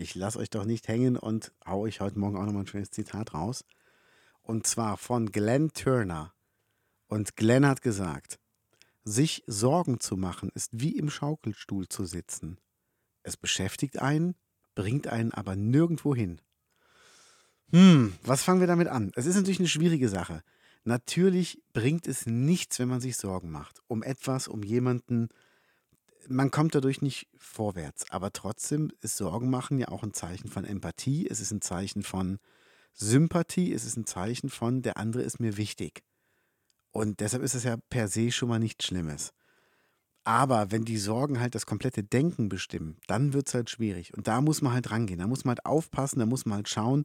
Ich lasse euch doch nicht hängen und hau euch heute Morgen auch nochmal ein schönes Zitat raus. Und zwar von Glenn Turner. Und Glenn hat gesagt, sich Sorgen zu machen ist wie im Schaukelstuhl zu sitzen. Es beschäftigt einen, bringt einen aber nirgendwo hin. Hm, was fangen wir damit an? Es ist natürlich eine schwierige Sache. Natürlich bringt es nichts, wenn man sich Sorgen macht. Um etwas, um jemanden, man kommt dadurch nicht vorwärts. Aber trotzdem ist Sorgen machen ja auch ein Zeichen von Empathie. Es ist ein Zeichen von Sympathie. Es ist ein Zeichen von, der andere ist mir wichtig. Und deshalb ist es ja per se schon mal nichts Schlimmes. Aber wenn die Sorgen halt das komplette Denken bestimmen, dann wird es halt schwierig. Und da muss man halt rangehen. Da muss man halt aufpassen, da muss man halt schauen,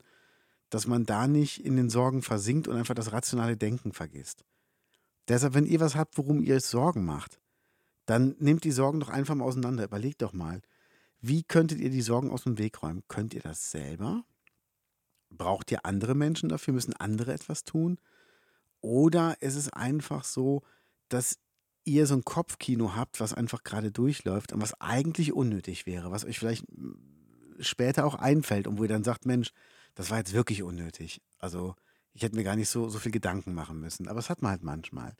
dass man da nicht in den Sorgen versinkt und einfach das rationale Denken vergisst. Deshalb, wenn ihr was habt, worum ihr Sorgen macht, dann nehmt die Sorgen doch einfach mal auseinander. Überlegt doch mal, wie könntet ihr die Sorgen aus dem Weg räumen? Könnt ihr das selber? Braucht ihr andere Menschen dafür? Müssen andere etwas tun? Oder ist es einfach so, dass ihr so ein Kopfkino habt, was einfach gerade durchläuft und was eigentlich unnötig wäre, was euch vielleicht später auch einfällt und wo ihr dann sagt, Mensch, das war jetzt wirklich unnötig. Also ich hätte mir gar nicht so, so viel Gedanken machen müssen. Aber es hat man halt manchmal.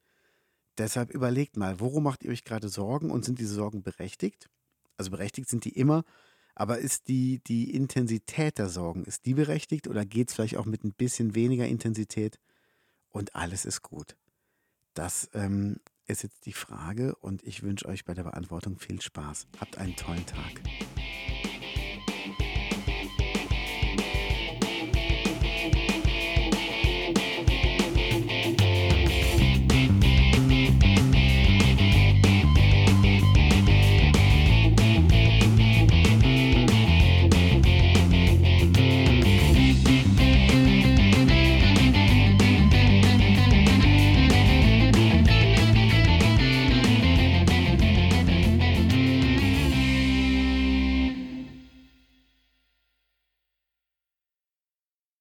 Deshalb überlegt mal, worum macht ihr euch gerade Sorgen und sind diese Sorgen berechtigt? Also berechtigt sind die immer, aber ist die, die Intensität der Sorgen, ist die berechtigt oder geht es vielleicht auch mit ein bisschen weniger Intensität und alles ist gut? Das ähm, ist jetzt die Frage und ich wünsche euch bei der Beantwortung viel Spaß. Habt einen tollen Tag.